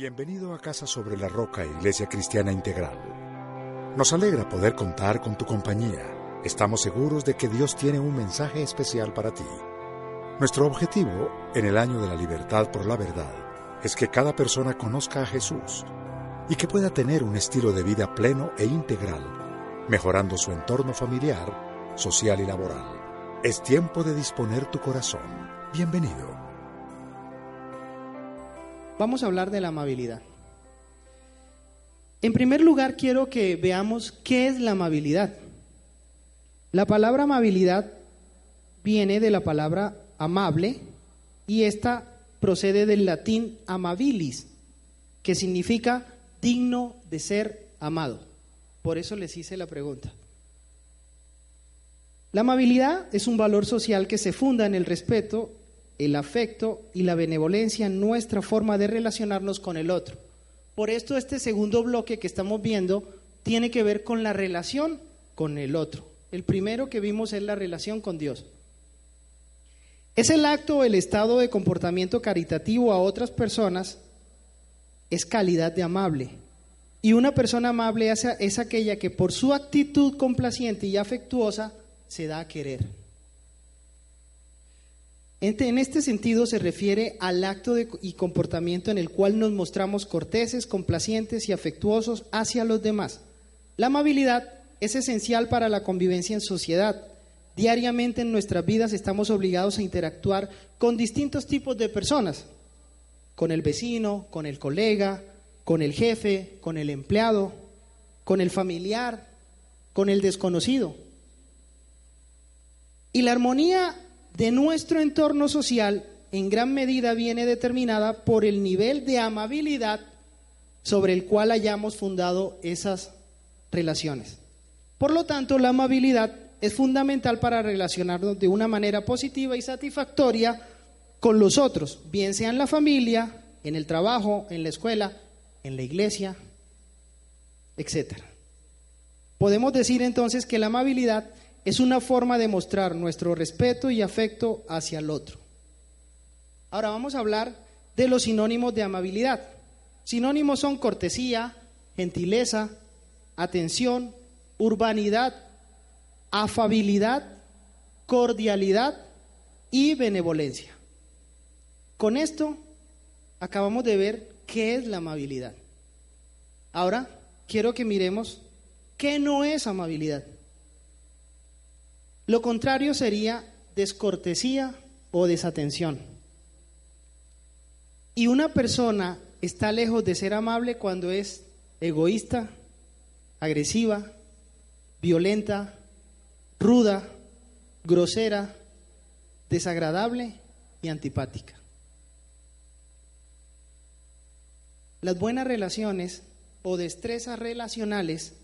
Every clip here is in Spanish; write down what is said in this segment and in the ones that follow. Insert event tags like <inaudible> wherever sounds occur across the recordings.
Bienvenido a Casa sobre la Roca, Iglesia Cristiana Integral. Nos alegra poder contar con tu compañía. Estamos seguros de que Dios tiene un mensaje especial para ti. Nuestro objetivo en el año de la libertad por la verdad es que cada persona conozca a Jesús y que pueda tener un estilo de vida pleno e integral, mejorando su entorno familiar, social y laboral. Es tiempo de disponer tu corazón. Bienvenido. Vamos a hablar de la amabilidad. En primer lugar, quiero que veamos qué es la amabilidad. La palabra amabilidad viene de la palabra amable y esta procede del latín amabilis, que significa digno de ser amado. Por eso les hice la pregunta. La amabilidad es un valor social que se funda en el respeto el afecto y la benevolencia en nuestra forma de relacionarnos con el otro. Por esto este segundo bloque que estamos viendo tiene que ver con la relación con el otro. El primero que vimos es la relación con Dios. Es el acto o el estado de comportamiento caritativo a otras personas, es calidad de amable. Y una persona amable es, aquella que por su actitud complaciente y afectuosa se da a querer. En este sentido se refiere al acto y comportamiento en el cual nos mostramos corteses, complacientes y afectuosos hacia los demás. La amabilidad es esencial para la convivencia en sociedad. Diariamente en nuestras vidas estamos obligados a interactuar con distintos tipos de personas, con el vecino, con el colega, con el jefe, con el empleado, con el familiar, con el desconocido. Y la armonía de nuestro entorno social en gran medida viene determinada por el nivel de amabilidad sobre el cual hayamos fundado esas relaciones. Por lo tanto, la amabilidad es fundamental para relacionarnos de una manera positiva y satisfactoria con los otros, bien sea en la familia, en el trabajo, en la escuela, en la iglesia, etc. Podemos decir entonces que la amabilidad es una forma de mostrar nuestro respeto y afecto hacia el otro. Ahora vamos a hablar de los sinónimos de amabilidad. Sinónimos son cortesía, gentileza, atención, urbanidad, afabilidad, cordialidad y benevolencia. Con esto acabamos de ver qué es la amabilidad. Ahora quiero que miremos qué no es amabilidad. Lo contrario sería descortesía o desatención. Y una persona está lejos de ser amable cuando es egoísta, agresiva, violenta, ruda, grosera, desagradable y antipática. Las buenas relaciones o destrezas relacionales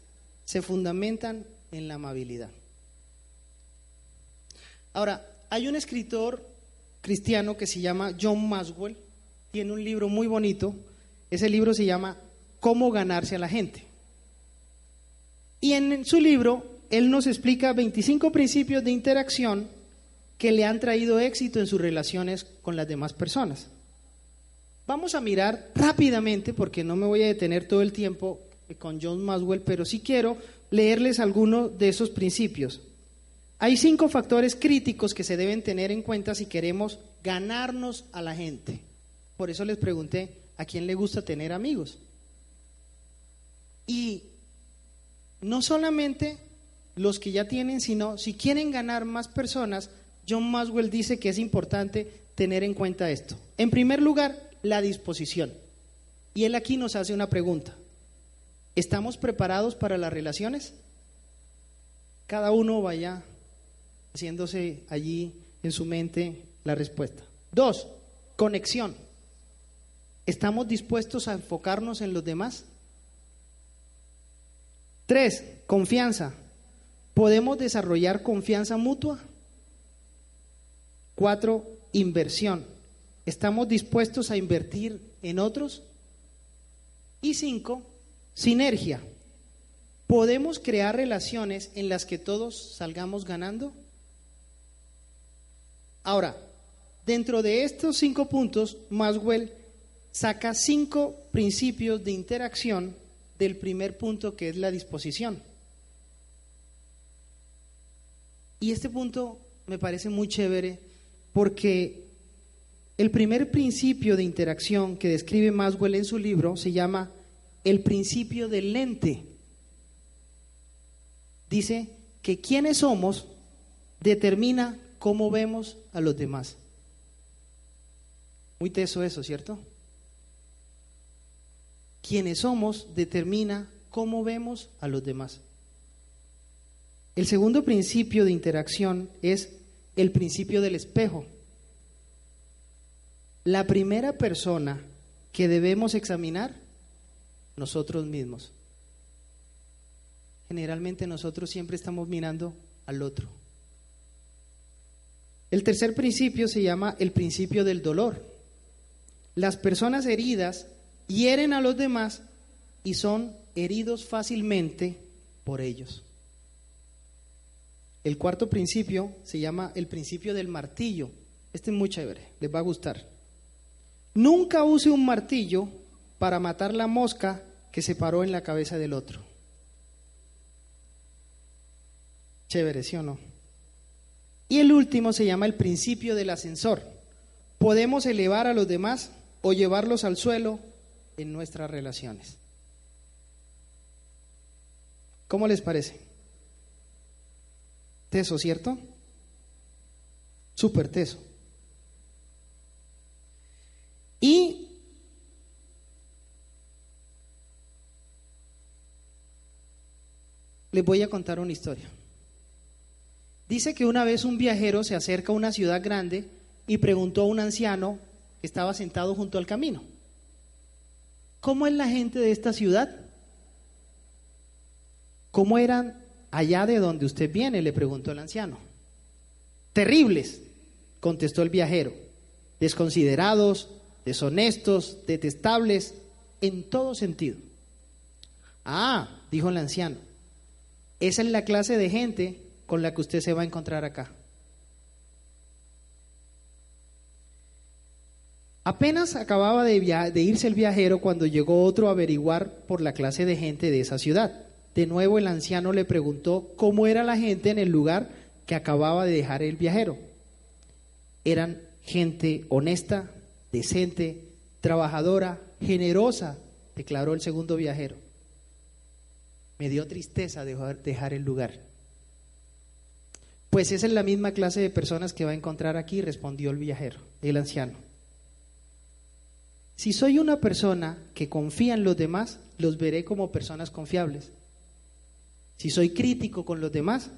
se fundamentan en la amabilidad. Ahora, hay un escritor cristiano que se llama John Maswell, tiene un libro muy bonito, ese libro se llama Cómo ganarse a la gente. Y en su libro, él nos explica 25 principios de interacción que le han traído éxito en sus relaciones con las demás personas. Vamos a mirar rápidamente, porque no me voy a detener todo el tiempo con John Maswell, pero sí quiero leerles algunos de esos principios. Hay cinco factores críticos que se deben tener en cuenta si queremos ganarnos a la gente. Por eso les pregunté, ¿a quién le gusta tener amigos? Y no solamente los que ya tienen, sino si quieren ganar más personas, John Maswell dice que es importante tener en cuenta esto. En primer lugar, la disposición. Y él aquí nos hace una pregunta. ¿Estamos preparados para las relaciones? Cada uno vaya haciéndose allí en su mente la respuesta. Dos, conexión. ¿Estamos dispuestos a enfocarnos en los demás? Tres, confianza. ¿Podemos desarrollar confianza mutua? Cuatro, inversión. ¿Estamos dispuestos a invertir en otros? Y cinco, sinergia. ¿Podemos crear relaciones en las que todos salgamos ganando? Ahora, dentro de estos cinco puntos, Maswell saca cinco principios de interacción del primer punto que es la disposición. Y este punto me parece muy chévere porque el primer principio de interacción que describe Maswell en su libro se llama el principio del lente. Dice que quienes somos determina cómo vemos a los demás. Muy teso eso, ¿cierto? Quienes somos determina cómo vemos a los demás. El segundo principio de interacción es el principio del espejo. La primera persona que debemos examinar, nosotros mismos. Generalmente nosotros siempre estamos mirando al otro. El tercer principio se llama el principio del dolor. Las personas heridas hieren a los demás y son heridos fácilmente por ellos. El cuarto principio se llama el principio del martillo. Este es muy chévere, les va a gustar. Nunca use un martillo para matar la mosca que se paró en la cabeza del otro. Chévere, ¿sí o no? Y el último se llama el principio del ascensor. Podemos elevar a los demás o llevarlos al suelo en nuestras relaciones. ¿Cómo les parece? Teso, ¿cierto? Súper teso. Y les voy a contar una historia. Dice que una vez un viajero se acerca a una ciudad grande y preguntó a un anciano que estaba sentado junto al camino, ¿cómo es la gente de esta ciudad? ¿Cómo eran allá de donde usted viene? le preguntó el anciano. Terribles, contestó el viajero, desconsiderados, deshonestos, detestables, en todo sentido. Ah, dijo el anciano, esa es la clase de gente con la que usted se va a encontrar acá. Apenas acababa de, irse el viajero cuando llegó otro a averiguar por la clase de gente de esa ciudad. De nuevo el anciano le preguntó cómo era la gente en el lugar que acababa de dejar el viajero. Eran gente honesta, decente, trabajadora, generosa, declaró el segundo viajero. Me dio tristeza dejar el lugar. Pues esa es la misma clase de personas que va a encontrar aquí, respondió el viajero, el anciano. Si soy una persona que confía en los demás, los veré como personas confiables. Si soy crítico con los demás,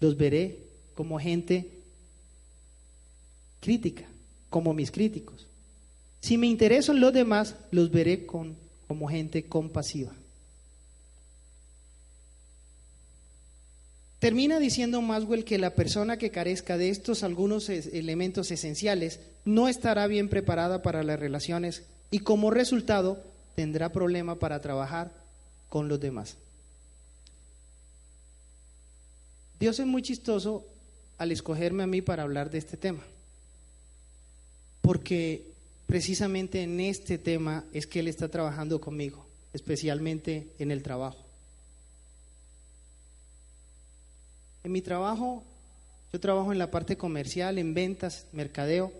los veré como gente crítica, como mis críticos. Si me intereso en los demás, los veré con, como gente compasiva. Termina diciendo Maswell que la persona que carezca de estos algunos elementos esenciales no estará bien preparada para las relaciones y como resultado tendrá problema para trabajar con los demás. Dios es muy chistoso al escogerme a mí para hablar de este tema, porque precisamente en este tema es que Él está trabajando conmigo, especialmente en el trabajo. En mi trabajo, yo trabajo en la parte comercial, en ventas, mercadeo,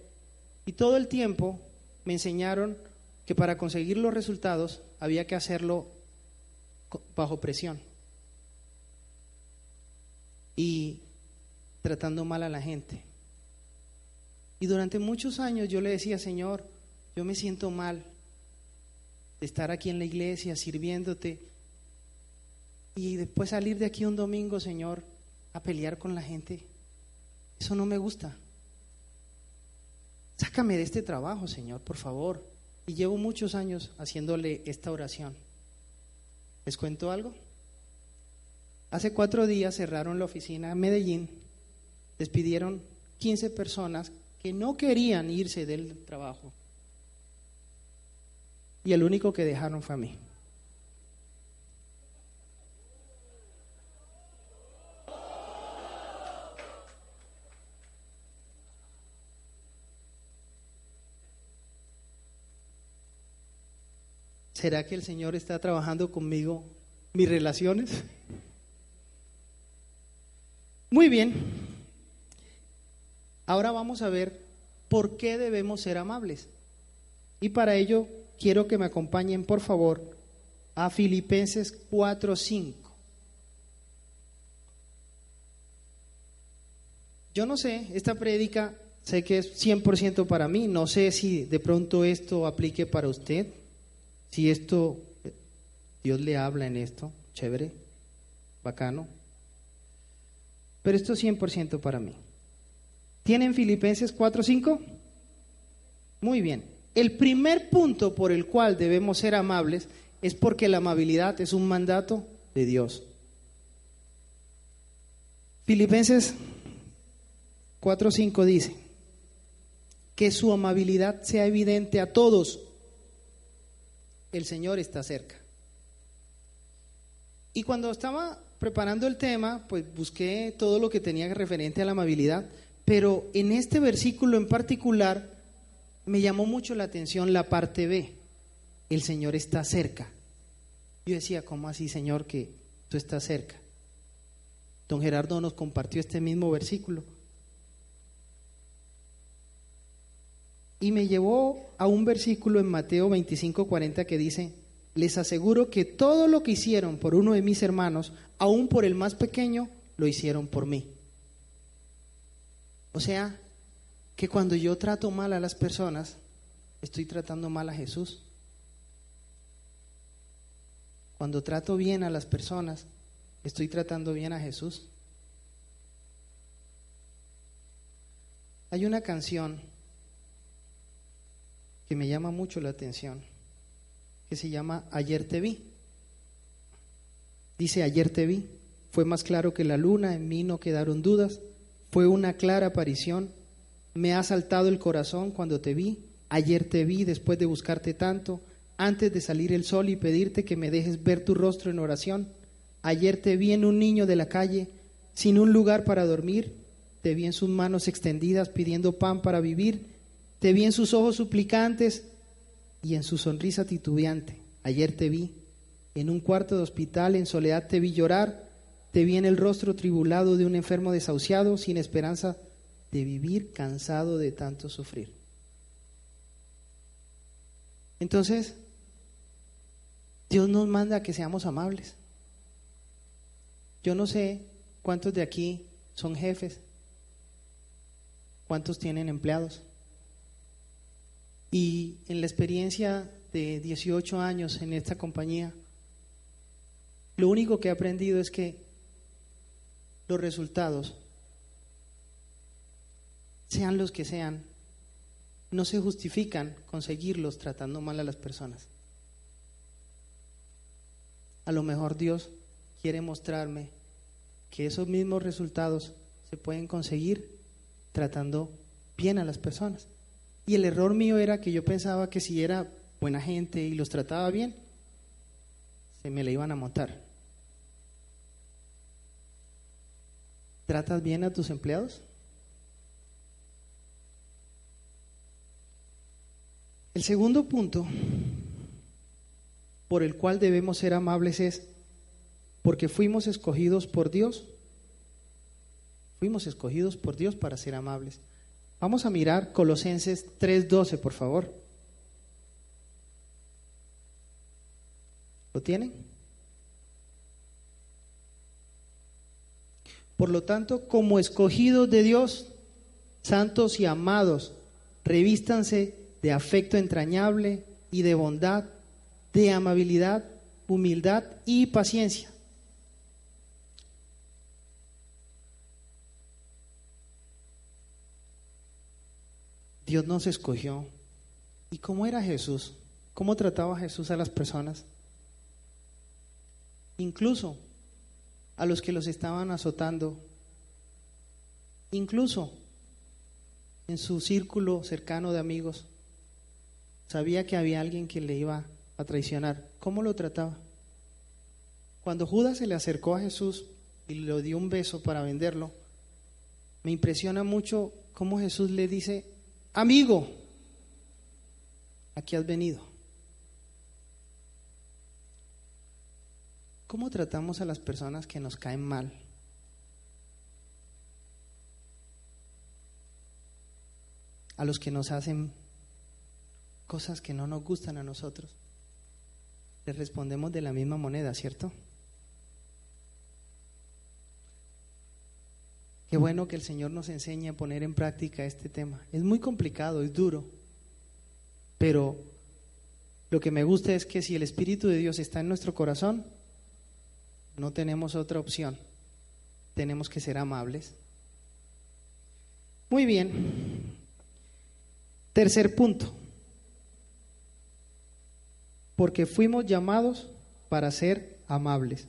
y todo el tiempo me enseñaron que para conseguir los resultados había que hacerlo bajo presión y tratando mal a la gente. Y durante muchos años yo le decía, Señor, yo me siento mal de estar aquí en la iglesia sirviéndote y después salir de aquí un domingo, Señor, a pelear con la gente. Eso no me gusta. Sácame de este trabajo, Señor, por favor. Y llevo muchos años haciéndole esta oración. ¿Les cuento algo? Hace cuatro días cerraron la oficina en Medellín, despidieron 15 personas que no querían irse del trabajo. Y el único que dejaron fue a mí. ¿Será que el Señor está trabajando conmigo mis relaciones? Muy bien. Ahora vamos a ver por qué debemos ser amables. Y para ello quiero que me acompañen, por favor, a Filipenses 4:5. Yo no sé, esta prédica sé que es 100% para mí, no sé si de pronto esto aplique para usted, si esto, Dios le habla en esto, chévere, bacano, pero esto es 100% para mí. ¿Tienen Filipenses 4:5? Muy bien. El primer punto por el cual debemos ser amables es porque la amabilidad es un mandato de Dios. Filipenses 4:5 dice, que su amabilidad sea evidente a todos. El Señor está cerca. Y cuando estaba preparando el tema, pues busqué todo lo que tenía referente a la amabilidad, pero en este versículo en particular me llamó mucho la atención la parte B. El Señor está cerca. Yo decía, ¿cómo así, Señor, que tú estás cerca? Don Gerardo nos compartió este mismo versículo. Y me llevó a un versículo en Mateo 25, 40 que dice, les aseguro que todo lo que hicieron por uno de mis hermanos, aún por el más pequeño, lo hicieron por mí. O sea, que cuando yo trato mal a las personas, estoy tratando mal a Jesús. Cuando trato bien a las personas, estoy tratando bien a Jesús. Hay una canción que me llama mucho la atención, que se llama Ayer te vi. Dice, ayer te vi, fue más claro que la luna, en mí no quedaron dudas, fue una clara aparición, me ha saltado el corazón cuando te vi, ayer te vi después de buscarte tanto, antes de salir el sol y pedirte que me dejes ver tu rostro en oración, ayer te vi en un niño de la calle, sin un lugar para dormir, te vi en sus manos extendidas pidiendo pan para vivir, te vi en sus ojos suplicantes y en su sonrisa titubeante. Ayer te vi en un cuarto de hospital, en soledad te vi llorar, te vi en el rostro tribulado de un enfermo desahuciado, sin esperanza de vivir, cansado de tanto sufrir. Entonces, Dios nos manda a que seamos amables. Yo no sé cuántos de aquí son jefes, cuántos tienen empleados. Y en la experiencia de 18 años en esta compañía, lo único que he aprendido es que los resultados, sean los que sean, no se justifican conseguirlos tratando mal a las personas. A lo mejor Dios quiere mostrarme que esos mismos resultados se pueden conseguir tratando bien a las personas. Y el error mío era que yo pensaba que si era buena gente y los trataba bien, se me le iban a montar. ¿Tratas bien a tus empleados? El segundo punto por el cual debemos ser amables es porque fuimos escogidos por Dios. Fuimos escogidos por Dios para ser amables. Vamos a mirar Colosenses 3:12, por favor. ¿Lo tienen? Por lo tanto, como escogidos de Dios, santos y amados, revístanse de afecto entrañable y de bondad, de amabilidad, humildad y paciencia Dios nos escogió. ¿Y cómo era Jesús? ¿Cómo trataba Jesús a las personas? Incluso a los que los estaban azotando. Incluso en su círculo cercano de amigos. Sabía que había alguien que le iba a traicionar. ¿Cómo lo trataba? Cuando Judas se le acercó a Jesús y le dio un beso para venderlo, me impresiona mucho cómo Jesús le dice, amigo, aquí has venido. ¿Cómo tratamos a las personas que nos caen mal? A los que nos hacen cosas que no nos gustan a nosotros. Les respondemos de la misma moneda, ¿cierto? Qué bueno que el Señor nos enseñe a poner en práctica este tema. Es muy complicado, es duro, pero lo que me gusta es que si el Espíritu de Dios está en nuestro corazón, no tenemos otra opción. Tenemos que ser amables. Muy bien. Tercer punto. Porque fuimos llamados para ser amables.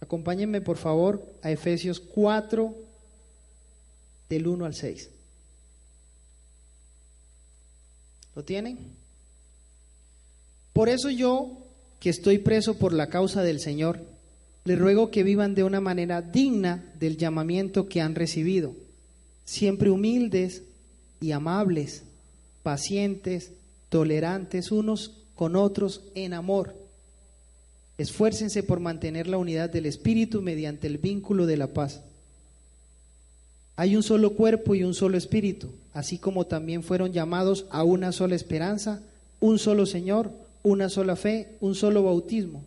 Acompáñenme por favor a Efesios 4, del 1 al 6. ¿Lo tienen? Por eso yo, que estoy preso por la causa del Señor, les ruego que vivan de una manera digna del llamamiento que han recibido, siempre humildes y amables, pacientes, tolerantes unos con otros en amor. Esfuércense por mantener la unidad del Espíritu mediante el vínculo de la paz. Hay un solo cuerpo y un solo espíritu, así como también fueron llamados a una sola esperanza, un solo Señor, una sola fe, un solo bautismo,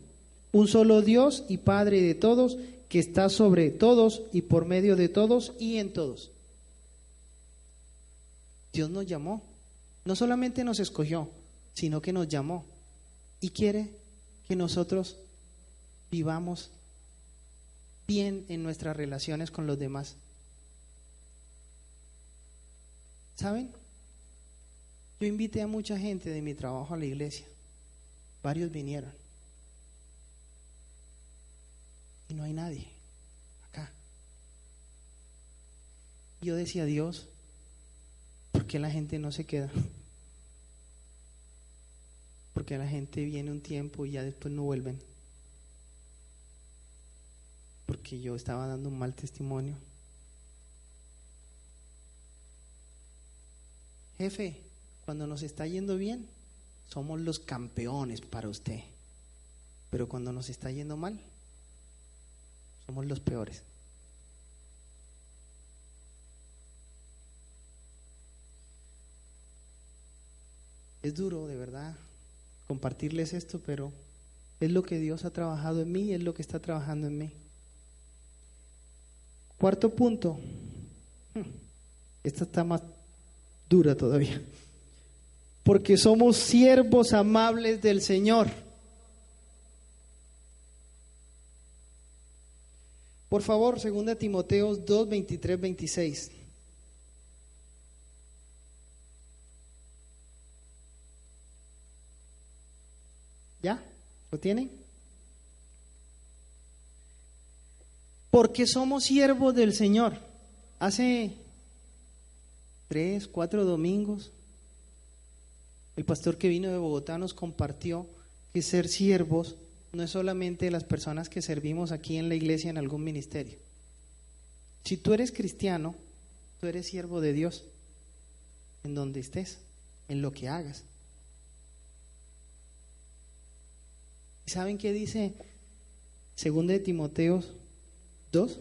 un solo Dios y Padre de todos, que está sobre todos y por medio de todos y en todos. Dios nos llamó, no solamente nos escogió, sino que nos llamó y quiere que nosotros vivamos bien en nuestras relaciones con los demás. ¿Saben? Yo invité a mucha gente de mi trabajo a la iglesia. Varios vinieron. Y no hay nadie acá. Yo decía, Dios, ¿por qué la gente no se queda? <laughs> Porque la gente viene un tiempo y ya después no vuelven. Porque yo estaba dando un mal testimonio. Jefe, cuando nos está yendo bien, somos los campeones para usted. Pero cuando nos está yendo mal, somos los peores. Es duro, de verdad, compartirles esto, pero es lo que Dios ha trabajado en mí, es lo que está trabajando en mí. Cuarto punto. Hmm, esta está más dura todavía. Porque somos siervos amables del Señor. Por favor, 2 Timoteos 2, 23, 26. ¿Ya? ¿Lo tienen? Porque somos siervos del Señor. Hace tres, cuatro domingos, el pastor que vino de Bogotá nos compartió que ser siervos no es solamente las personas que servimos aquí en la iglesia en algún ministerio. Si tú eres cristiano, tú eres siervo de Dios en donde estés, en lo que hagas. ¿Y saben qué dice Segunda de Timoteos 2?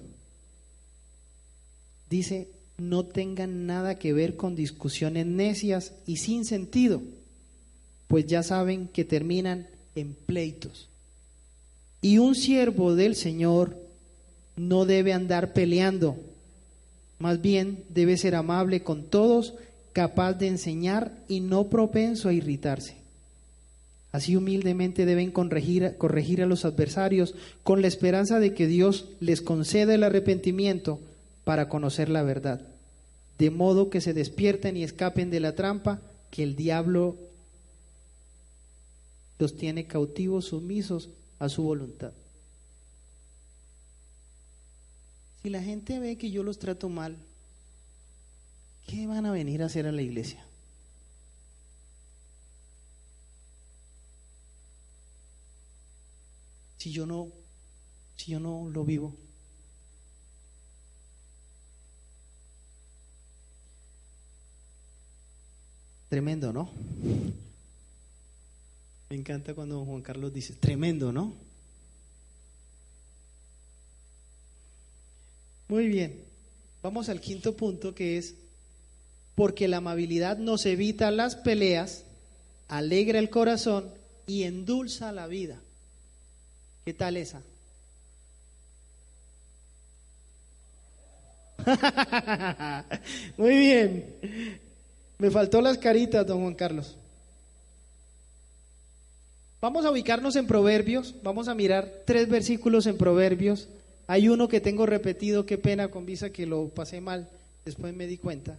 Dice, no tengan nada que ver con discusiones necias y sin sentido, pues ya saben que terminan en pleitos. Y un siervo del Señor no debe andar peleando, más bien debe ser amable con todos, capaz de enseñar y no propenso a irritarse. Así humildemente deben corregir, corregir a los adversarios con la esperanza de que Dios les conceda el arrepentimiento para conocer la verdad, de modo que se despierten y escapen de la trampa que el diablo los tiene cautivos, sumisos a su voluntad. Si la gente ve que yo los trato mal, ¿qué van a venir a hacer a la iglesia? Si yo no, si yo no lo vivo. Tremendo, ¿no? Me encanta cuando Juan Carlos dice, tremendo, ¿no? Muy bien, vamos al quinto punto que es, porque la amabilidad nos evita las peleas, alegra el corazón y endulza la vida. ¿Qué tal esa? <laughs> Muy bien. Me faltó las caritas, don Juan Carlos. Vamos a ubicarnos en Proverbios, vamos a mirar tres versículos en Proverbios. Hay uno que tengo repetido, qué pena con visa que lo pasé mal, después me di cuenta.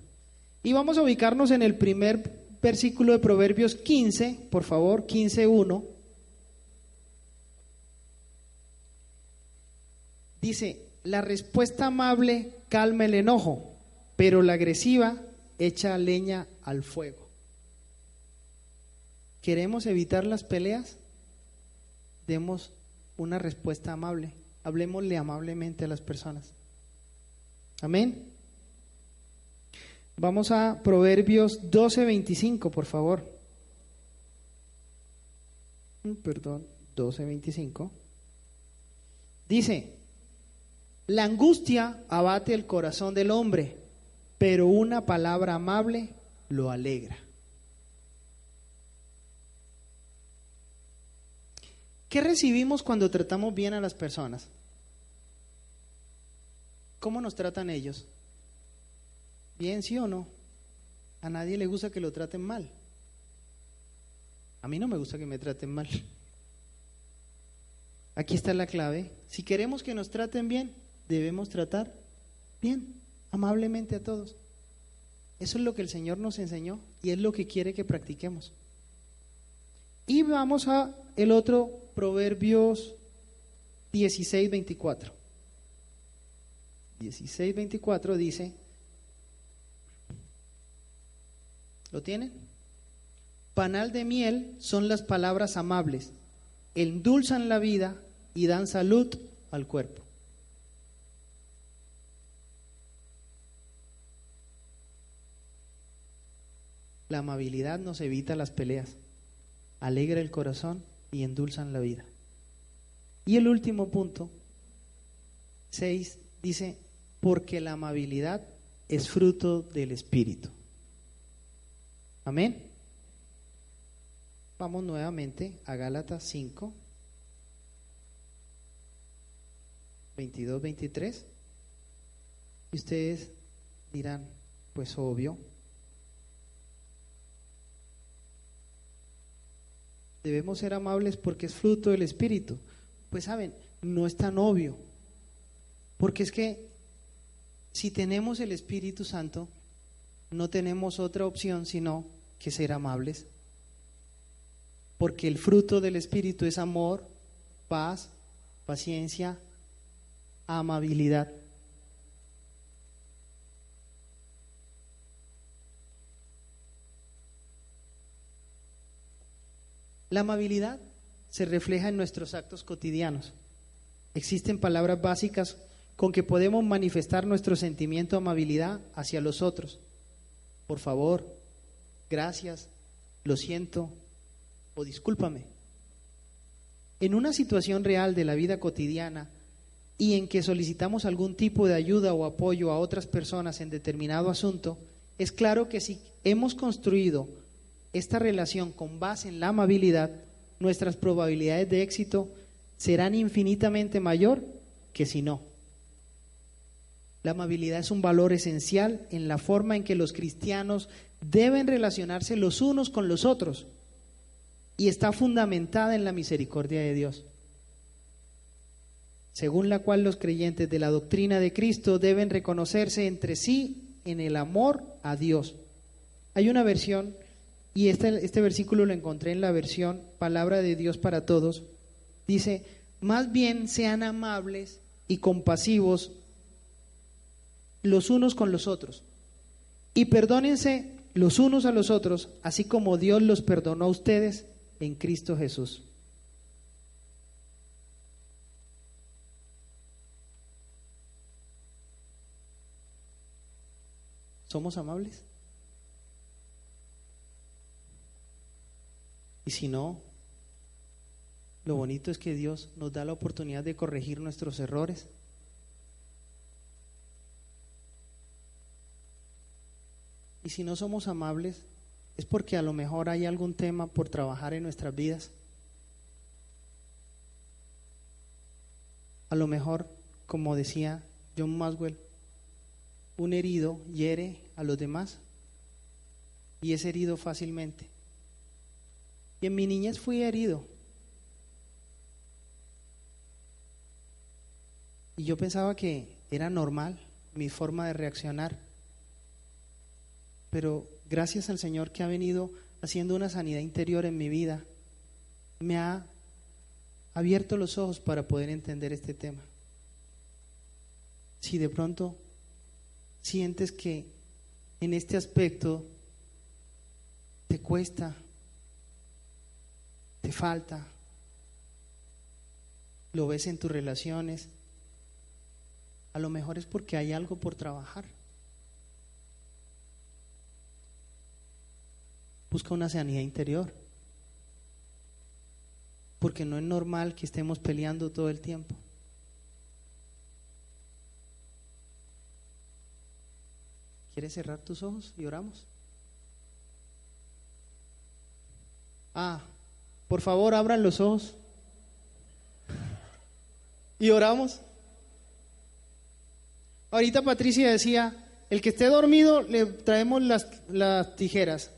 Y vamos a ubicarnos en el primer versículo de Proverbios 15, por favor, 15.1. Dice, la respuesta amable calma el enojo, pero la agresiva echa leña al fuego. ¿Queremos evitar las peleas? Demos una respuesta amable. Hablemosle amablemente a las personas. Amén. Vamos a Proverbios 12:25, por favor. Perdón, 12:25. Dice, la angustia abate el corazón del hombre, pero una palabra amable lo alegra. ¿Qué recibimos cuando tratamos bien a las personas? ¿Cómo nos tratan ellos? ¿Bien, sí o no? A nadie le gusta que lo traten mal. A mí no me gusta que me traten mal. Aquí está la clave. Si queremos que nos traten bien, debemos tratar bien, amablemente a todos. Eso es lo que el Señor nos enseñó y es lo que quiere que practiquemos. Y vamos a el otro Proverbios 16, 24. 16, 24 dice, ¿lo tienen? Panal de miel son las palabras amables, endulzan la vida y dan salud al cuerpo. La amabilidad nos evita las peleas, alegra el corazón y endulzan la vida. Y el último punto, 6, dice, porque la amabilidad es fruto del Espíritu. Amén. Vamos nuevamente a Gálatas 5, 22, 23. Y ustedes dirán, pues obvio, debemos ser amables porque es fruto del Espíritu. Pues saben, no es tan obvio. Porque es que si tenemos el Espíritu Santo, no tenemos otra opción sino que ser amables. Porque el fruto del Espíritu es amor, paz, paciencia, amabilidad. La amabilidad se refleja en nuestros actos cotidianos. Existen palabras básicas con que podemos manifestar nuestro sentimiento de amabilidad hacia los otros. Por favor, gracias, lo siento o discúlpame. En una situación real de la vida cotidiana y en que solicitamos algún tipo de ayuda o apoyo a otras personas en determinado asunto, es claro que si hemos construido esta relación con base en la amabilidad, nuestras probabilidades de éxito serán infinitamente mayor que si no. La amabilidad es un valor esencial en la forma en que los cristianos deben relacionarse los unos con los otros y está fundamentada en la misericordia de Dios, según la cual los creyentes de la doctrina de Cristo deben reconocerse entre sí en el amor a Dios. Hay una versión y este, este versículo lo encontré en la versión Palabra de Dios para Todos. Dice, más bien sean amables y compasivos los unos con los otros. Y perdónense los unos a los otros, así como Dios los perdonó a ustedes en Cristo Jesús. ¿Somos amables? Y si no, lo bonito es que Dios nos da la oportunidad de corregir nuestros errores. Y si no somos amables, es porque a lo mejor hay algún tema por trabajar en nuestras vidas. A lo mejor, como decía John Maswell, un herido hiere a los demás y es herido fácilmente. Y en mi niñez fui herido. Y yo pensaba que era normal mi forma de reaccionar. Pero gracias al Señor que ha venido haciendo una sanidad interior en mi vida, me ha abierto los ojos para poder entender este tema. Si de pronto sientes que en este aspecto te cuesta, te falta, lo ves en tus relaciones, a lo mejor es porque hay algo por trabajar. Busca una sanidad interior. Porque no es normal que estemos peleando todo el tiempo. ¿Quieres cerrar tus ojos y oramos? Ah, por favor, abran los ojos. Y oramos. Ahorita Patricia decía, el que esté dormido le traemos las, las tijeras.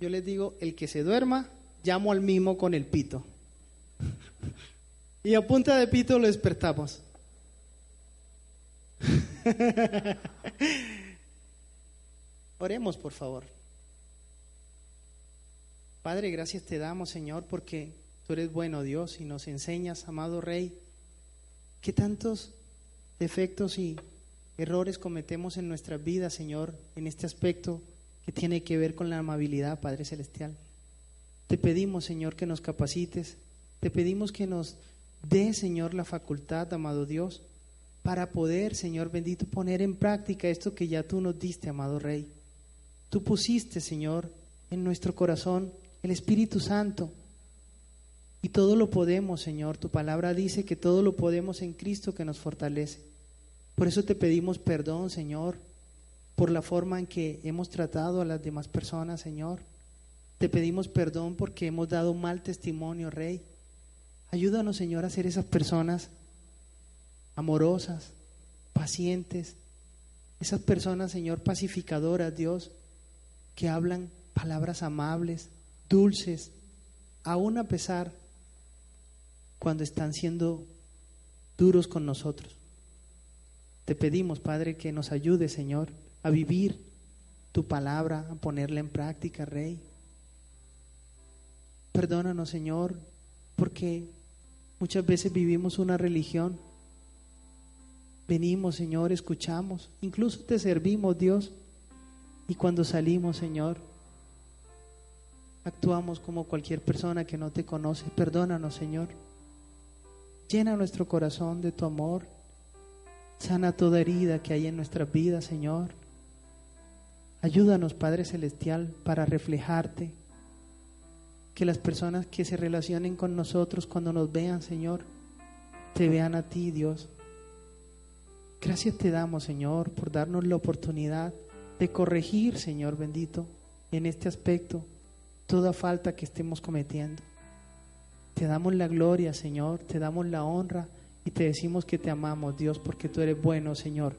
Yo les digo, el que se duerma, llamo al mismo con el pito. y a punta de pito lo despertamos. <laughs> Oremos, por favor. Padre, gracias te damos, Señor, porque tú eres bueno, Dios, y nos enseñas, amado Rey, que tantos defectos y errores cometemos en nuestra vida, Señor, en este aspecto que tiene que ver con la amabilidad, Padre Celestial. Te pedimos, Señor, que nos capacites. Te pedimos que nos dé, Señor, la facultad, amado Dios, para poder, Señor bendito, poner en práctica esto que ya tú nos diste, amado Rey. Tú pusiste, Señor, en nuestro corazón el Espíritu Santo. Y todo lo podemos, Señor. Tu palabra dice que todo lo podemos en Cristo que nos fortalece. Por eso te pedimos perdón, Señor, por la forma en que hemos tratado a las demás personas, Señor. Te pedimos perdón porque hemos dado mal testimonio, Rey. Ayúdanos, Señor, a ser esas personas amorosas, pacientes, esas personas, Señor, pacificadoras, Dios, que hablan palabras amables, dulces, aún a pesar cuando están siendo duros con nosotros. Te pedimos, Padre, que nos ayude, Señor, a vivir tu palabra, a ponerla en práctica, Rey. Perdónanos, Señor, porque muchas veces vivimos una religión. Venimos, Señor, escuchamos, incluso te servimos, Dios. Y cuando salimos, Señor, actuamos como cualquier persona que no te conoce. Perdónanos, Señor. Llena nuestro corazón de tu amor Sana toda herida que hay en nuestra vida, Señor. Ayúdanos, Padre Celestial, para reflejarte. Que las personas que se relacionen con nosotros cuando nos vean, Señor, te vean a ti, Dios. Gracias te damos, Señor, por darnos la oportunidad de corregir, Señor bendito, en este aspecto, toda falta que estemos cometiendo. Te damos la gloria, Señor, te damos la honra y te decimos que te amamos, Dios, porque tú eres bueno, Señor,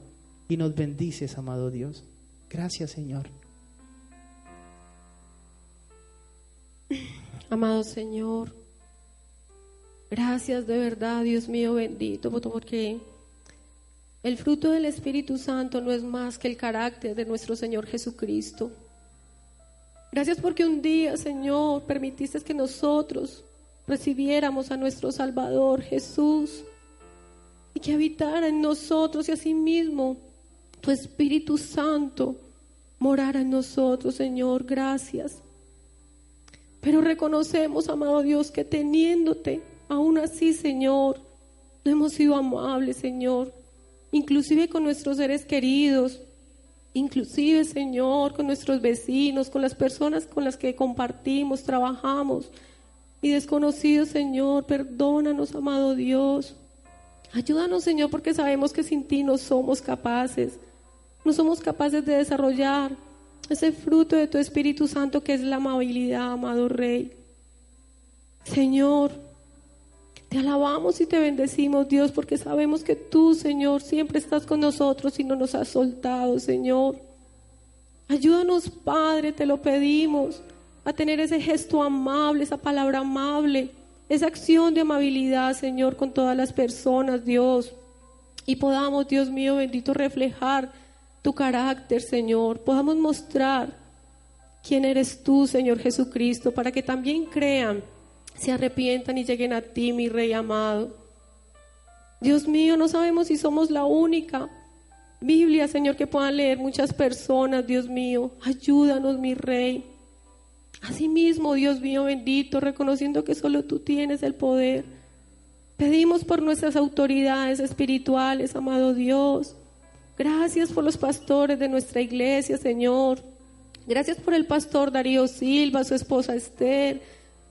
y nos bendices, amado Dios. Gracias, Señor. Amado Señor, gracias de verdad, Dios mío bendito, porque el fruto del Espíritu Santo no es más que el carácter de nuestro Señor Jesucristo. Gracias porque un día, Señor, permitiste que nosotros recibiéramos a nuestro Salvador Jesús y que habitara en nosotros y asimismo tu Espíritu Santo morara en nosotros, Señor. Gracias. Pero reconocemos, amado Dios, que teniéndote, aún así, Señor, no hemos sido amables, Señor, inclusive con nuestros seres queridos, inclusive, Señor, con nuestros vecinos, con las personas con las que compartimos, trabajamos. Y desconocidos, Señor, perdónanos, amado Dios. Ayúdanos, Señor, porque sabemos que sin ti no somos capaces. No somos capaces de desarrollar ese fruto de tu Espíritu Santo que es la amabilidad, amado Rey. Señor, te alabamos y te bendecimos, Dios, porque sabemos que tú, Señor, siempre estás con nosotros y no nos has soltado, Señor. Ayúdanos, Padre, te lo pedimos, a tener ese gesto amable, esa palabra amable, esa acción de amabilidad, Señor, con todas las personas, Dios. Y podamos, Dios mío, bendito, reflejar tu carácter, Señor. Podamos mostrar quién eres tú, Señor Jesucristo, para que también crean, se arrepientan y lleguen a ti, mi Rey amado. Dios mío, no sabemos si somos la única Biblia, Señor, que puedan leer muchas personas, Dios mío. Ayúdanos, mi Rey. Asimismo, Dios mío bendito, reconociendo que solo tú tienes el poder. Pedimos por nuestras autoridades espirituales, amado Dios. Gracias por los pastores de nuestra iglesia, Señor. Gracias por el pastor Darío Silva, su esposa Esther,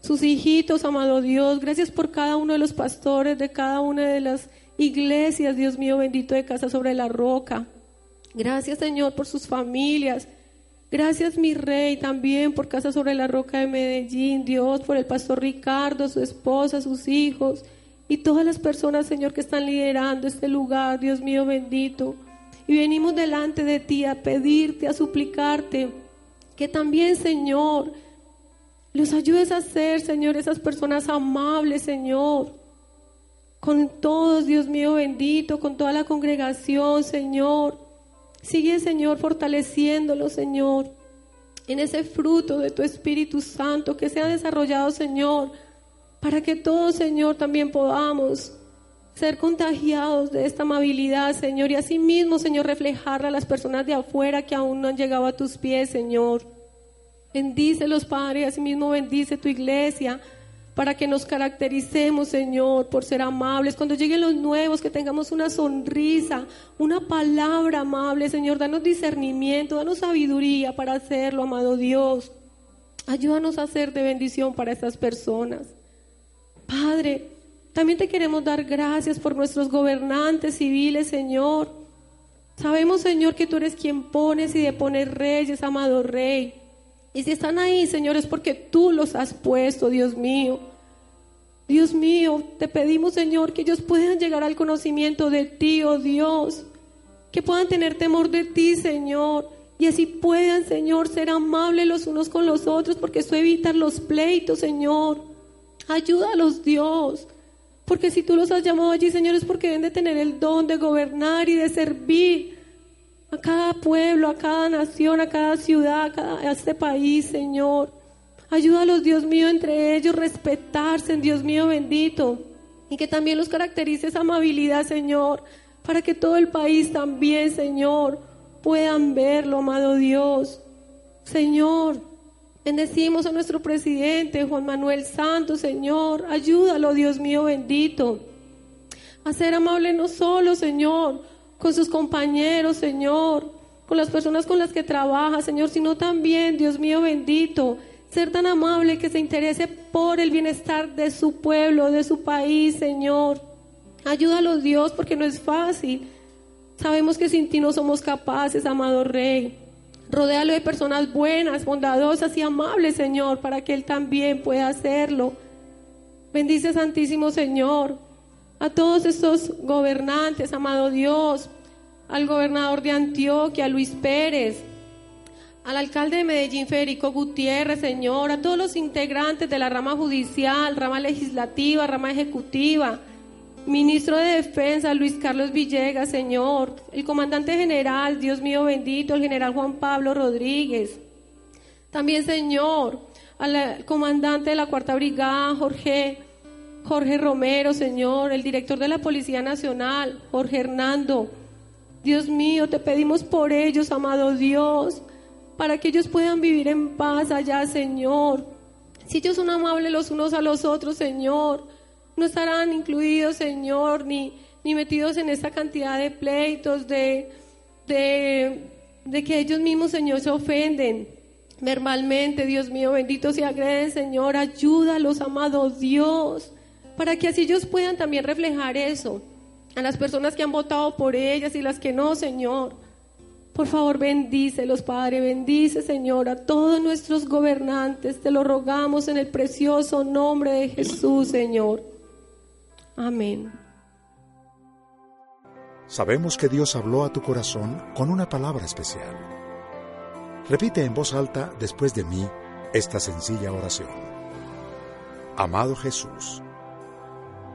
sus hijitos, amado Dios. Gracias por cada uno de los pastores de cada una de las iglesias, Dios mío bendito de Casa sobre la Roca. Gracias, Señor, por sus familias. Gracias, mi rey, también por Casa sobre la Roca de Medellín, Dios, por el pastor Ricardo, su esposa, sus hijos y todas las personas, Señor, que están liderando este lugar, Dios mío bendito. Y venimos delante de ti a pedirte, a suplicarte, que también, Señor, los ayudes a ser, Señor, esas personas amables, Señor. Con todos, Dios mío bendito, con toda la congregación, Señor. Sigue, Señor, fortaleciéndolo, Señor, en ese fruto de tu Espíritu Santo que se ha desarrollado, Señor, para que todos, Señor, también podamos ser contagiados de esta amabilidad, Señor, y asimismo, Señor, reflejarla a las personas de afuera que aún no han llegado a tus pies, Señor. Bendícelos, Padre, asimismo bendice tu iglesia para que nos caractericemos, Señor, por ser amables. Cuando lleguen los nuevos, que tengamos una sonrisa, una palabra amable, Señor, danos discernimiento, danos sabiduría para hacerlo, amado Dios. Ayúdanos a ser de bendición para estas personas. Padre, también te queremos dar gracias por nuestros gobernantes civiles, Señor. Sabemos, Señor, que tú eres quien pones y depones reyes, amado Rey. Y si están ahí, Señor, es porque tú los has puesto, Dios mío. Dios mío, te pedimos, Señor, que ellos puedan llegar al conocimiento de ti, oh Dios. Que puedan tener temor de ti, Señor. Y así puedan, Señor, ser amables los unos con los otros, porque eso evita los pleitos, Señor. Ayúdalos, Dios. Porque si tú los has llamado allí, Señor, es porque deben de tener el don de gobernar y de servir a cada pueblo, a cada nación, a cada ciudad, a, este país, Señor. Ayúdalos, Dios mío, entre ellos, respetarse, Dios mío bendito. Y que también los caracterice esa amabilidad, Señor, para que todo el país también, Señor, puedan verlo, amado Dios. Señor, Bendecimos a nuestro presidente Juan Manuel Santos, Señor. Ayúdalo, Dios mío bendito. A ser amable no solo, Señor, con sus compañeros, Señor, con las personas con las que trabaja, Señor, sino también, Dios mío bendito, ser tan amable que se interese por el bienestar de su pueblo, de su país, Señor. Ayúdalo, Dios, porque no es fácil. Sabemos que sin ti no somos capaces, amado Rey. Rodéalo de personas buenas, bondadosas y amables, Señor, para que Él también pueda hacerlo. Bendice, Santísimo Señor, a todos estos gobernantes, amado Dios, al gobernador de Antioquia, Luis Pérez, al alcalde de Medellín, Federico Gutiérrez, Señor, a todos los integrantes de la rama judicial, rama legislativa, rama ejecutiva, Ministro de Defensa, Luis Carlos Villegas, Señor. El comandante general, Dios mío bendito, el general Juan Pablo Rodríguez. También, Señor, al comandante de la Cuarta Brigada, Jorge, Jorge Romero, Señor. El director de la Policía Nacional, Jorge Hernando. Dios mío, te pedimos por ellos, amado Dios, para que ellos puedan vivir en paz allá, Señor. Si ellos son amables los unos a los otros, Señor no estarán incluidos, Señor, ni, ni metidos en esta cantidad de pleitos, de, de, de que ellos mismos, Señor, se ofenden verbalmente, Dios mío, bendito se agreden, Señor, ayúdalos, amado Dios, para que así ellos puedan también reflejar eso a las personas que han votado por ellas y las que no, Señor. Por favor, bendícelos, Padre, bendice, Señor, a todos nuestros gobernantes. Te lo rogamos en el precioso nombre de Jesús, Señor. Amén. Sabemos que Dios habló a tu corazón con una palabra especial. Repite en voz alta después de mí esta sencilla oración. Amado Jesús,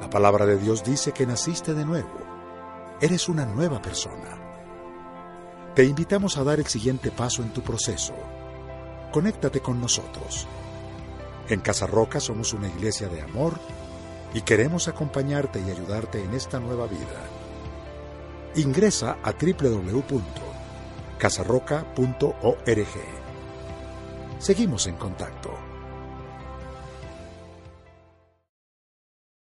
la palabra de Dios dice que naciste de nuevo eres una nueva persona. Te invitamos a dar el siguiente paso en tu proceso. Conéctate con nosotros. En Casa Roca somos una iglesia de amor y queremos acompañarte y ayudarte en esta nueva vida. Ingresa a www.casarroca.org. Seguimos en contacto.